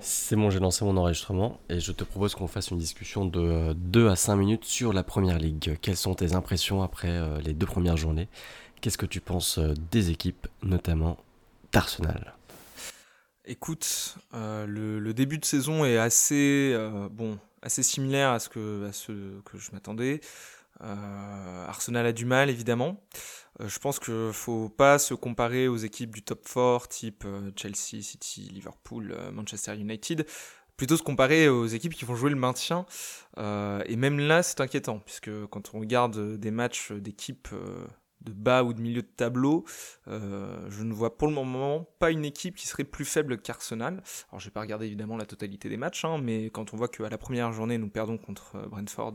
C'est bon, j'ai lancé mon enregistrement et je te propose qu'on fasse une discussion de 2 à 5 minutes sur la première ligue. Quelles sont tes impressions après euh, les deux premières journées? Qu'est-ce que tu penses euh, des équipes, notamment d'Arsenal? Écoute, euh, le, début de saison est assez, bon, assez similaire à ce que, à ce que je m'attendais. Arsenal a du mal, évidemment. Euh, je pense qu'il ne faut pas se comparer aux équipes du top 4 type euh, Chelsea, City, Liverpool, euh, Manchester United. Plutôt se comparer aux équipes qui vont jouer le maintien. et même là, c'est inquiétant, puisque quand on regarde des matchs d'équipes de bas ou de milieu de tableau, je ne vois pour le moment pas une équipe qui serait plus faible qu'Arsenal. Alors je vais pas regarder évidemment la totalité des matchs, hein, mais quand on voit qu'à la première journée nous perdons contre Brentford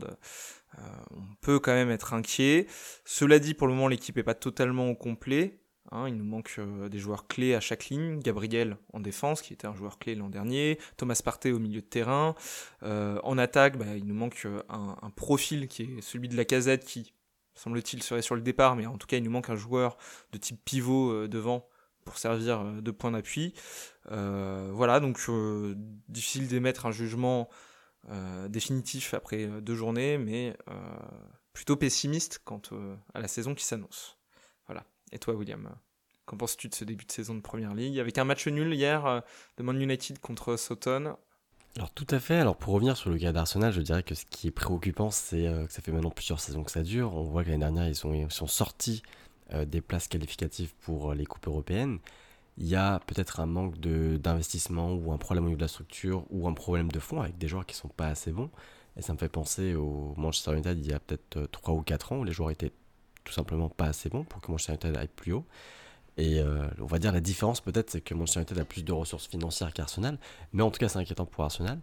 euh, on peut quand même être inquiet. Cela dit, pour le moment, l'équipe n'est pas totalement au complet. Hein. il nous manque euh, des joueurs clés à chaque ligne. Gabriel en défense, qui était un joueur clé l'an dernier. Thomas Partey au milieu de terrain. Euh, en attaque, bah, il nous manque un, profil qui est celui de la casette qui, semble-t-il, serait sur le départ. Mais en tout cas, il nous manque un joueur de type pivot devant pour servir de point d'appui. voilà, donc difficile d'émettre un jugement euh, définitif après euh, deux journées, mais euh, plutôt pessimiste quant à la saison qui s'annonce. Voilà. Et toi, William Qu'en penses-tu de ce début de saison de Première Ligue? Avec un match nul hier de Man United contre Soton. Alors tout à fait, alors pour revenir sur le cas d'Arsenal, je dirais que ce qui est préoccupant, c'est que ça fait maintenant plusieurs saisons que ça dure. On voit que l'année dernière, ils sont, sortis des places qualificatives pour les coupes européennes il y a peut-être un manque d'investissement ou un problème au niveau de la structure ou un problème de fond avec des joueurs qui sont pas assez bons. Et ça me fait penser au Manchester United il y a peut-être 3 euh, ou 4 ans où les joueurs étaient tout simplement pas assez bons pour que Manchester United aille plus haut. Et euh, on va dire la différence peut-être c'est que Manchester United a plus de ressources financières qu'Arsenal, mais en tout cas c'est inquiétant pour Arsenal.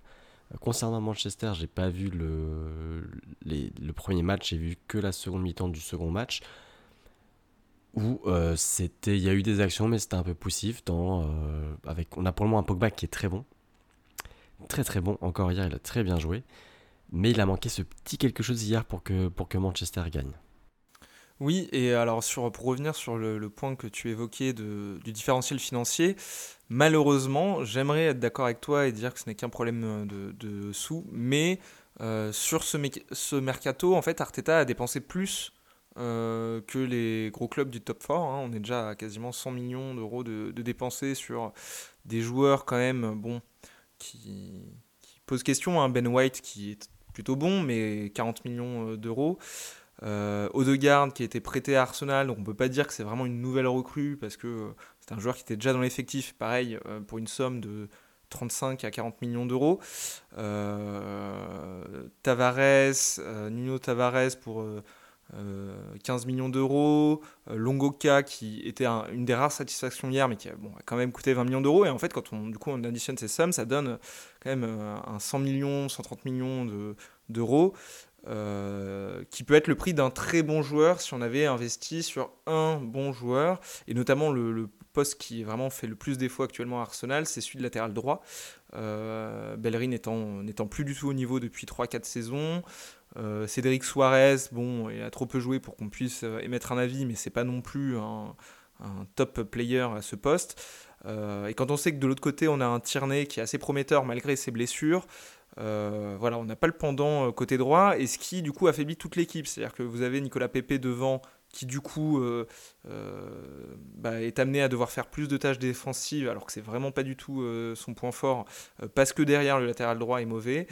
Euh, concernant Manchester, j'ai pas vu le, le premier match, j'ai vu que la seconde mi-temps du second match où euh, il y a eu des actions, mais c'était un peu poussif. Dans, avec, on a pour le moment un Pogba qui est très bon, très très bon. Encore hier, il a très bien joué, mais il a manqué ce petit quelque chose hier pour que, pour que Manchester gagne. Oui, et alors pour revenir sur le, point que tu évoquais du différentiel financier, malheureusement, j'aimerais être d'accord avec toi et dire que ce n'est qu'un problème de, de sous, mais euh, sur ce, mercato, en fait, Arteta a dépensé plus euh, que les gros clubs du top 4. Hein. On est déjà à quasiment 100 millions d'euros de, de sur des joueurs quand même bon, qui, posent question. Hein. Ben White qui est plutôt bon, mais 40 millions euh, d'euros. Euh, Odegaard qui a été prêté à Arsenal, donc on peut pas dire que c'est vraiment une nouvelle recrue parce que euh, c'est un joueur qui était déjà dans l'effectif, pareil, pour une somme de 35 à 40 millions d'euros. Tavares, Nuno Tavares pour 15 euh, millions d'euros, euh, Longoka qui était une des rares satisfactions hier mais qui a, quand même coûté 20 millions d'euros. Et en fait quand on, du coup, on additionne ces sommes ça donne quand même euh, un 100 millions, 130 millions d'euros qui peut être le prix d'un très bon joueur si on avait investi sur un bon joueur. Et notamment le, poste qui vraiment fait le plus défaut actuellement à Arsenal c'est celui de latéral droit. Bellerin n'étant plus du tout au niveau depuis 3-4 saisons. Euh, Cédric Suarez, bon, il a trop peu joué pour qu'on puisse euh, émettre un avis, mais c'est pas non plus un, top player à ce poste. Euh, et quand on sait que de l'autre côté, on a un Tierney qui est assez prometteur malgré ses blessures, voilà, on n'a pas le pendant côté droit, et ce qui du coup affaiblit toute l'équipe. C'est-à-dire que vous avez Nicolas Pepe devant qui du coup bah, est amené à devoir faire plus de tâches défensives alors que c'est vraiment pas du tout son point fort parce que derrière le latéral droit est mauvais.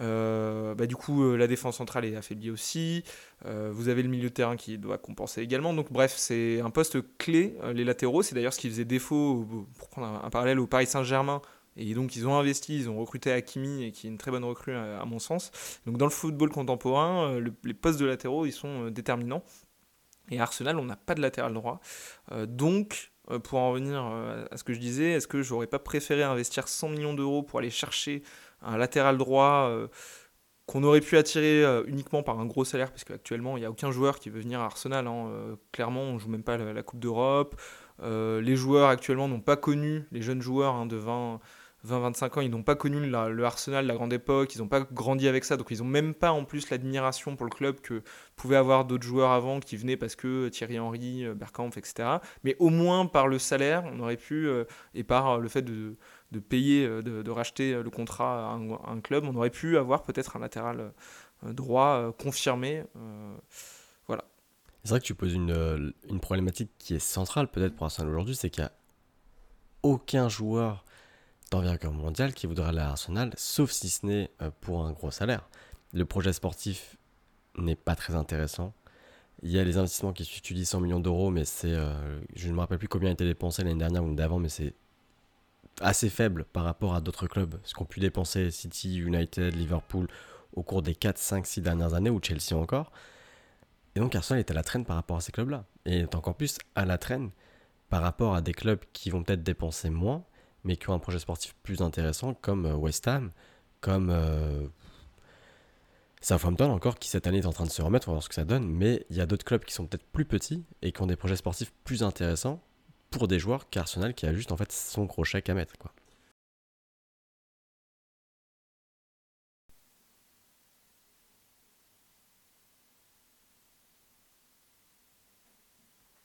Euh, bah, du coup, euh, la défense centrale est affaiblie aussi. Euh, vous avez le milieu de terrain qui doit compenser également. Donc, bref, c'est un poste clé, les latéraux. C'est d'ailleurs ce qui faisait défaut, pour prendre un, parallèle, au Paris Saint-Germain. Et donc, ils ont investi, ils ont recruté Hakimi, qui est une très bonne recrue à, mon sens. Donc, dans le football contemporain, les postes de latéraux, ils sont déterminants. Et Arsenal, on n'a pas de latéral droit. donc, pour en revenir à ce que je disais, est-ce que j'aurais pas préféré investir 100 millions d'euros pour aller chercher un latéral droit euh, qu'on aurait pu attirer euh, uniquement par un gros salaire, parce qu'actuellement, il n'y a aucun joueur qui veut venir à Arsenal. Hein. Euh, clairement, on ne joue même pas la, Coupe d'Europe. les joueurs actuellement n'ont pas connu, les jeunes joueurs hein, de 20, 20-25 ans, ils n'ont pas connu le Arsenal, la grande époque, ils n'ont pas grandi avec ça, donc ils n'ont même pas en plus l'admiration pour le club que pouvaient avoir d'autres joueurs avant qui venaient parce que Thierry Henry, euh, Bergkamp, etc. Mais au moins par le salaire, on aurait pu, euh, et par le fait de, de payer, de, racheter le contrat à un, club, on aurait pu avoir peut-être un latéral droit confirmé. voilà. C'est vrai que tu poses une, une problématique qui est centrale peut-être pour Arsenal aujourd'hui, c'est qu'il n'y a aucun joueur d'envergure mondiale qui voudra aller à Arsenal, sauf si ce n'est euh, pour un gros salaire. Le projet sportif n'est pas très intéressant. Il y a les investissements qui étudient 100 millions d'euros, mais c'est, euh, je ne me rappelle plus combien a été dépensé l'année dernière ou d'avant, mais c'est assez faible par rapport à d'autres clubs. Ce qu'ont pu dépenser City, United, Liverpool au cours des 4, 5, 6 dernières années, ou Chelsea encore. Et donc Arsenal est à la traîne par rapport à ces clubs-là. Et est encore plus à la traîne par rapport à des clubs qui vont peut-être dépenser moins, mais qui ont un projet sportif plus intéressant, comme euh, West Ham, comme euh, Southampton encore, qui cette année est en train de se remettre, on va voir ce que ça donne, mais il y a d'autres clubs qui sont peut-être plus petits et qui ont des projets sportifs plus intéressants pour des joueurs qu'Arsenal qui a juste en fait son gros chèque à mettre.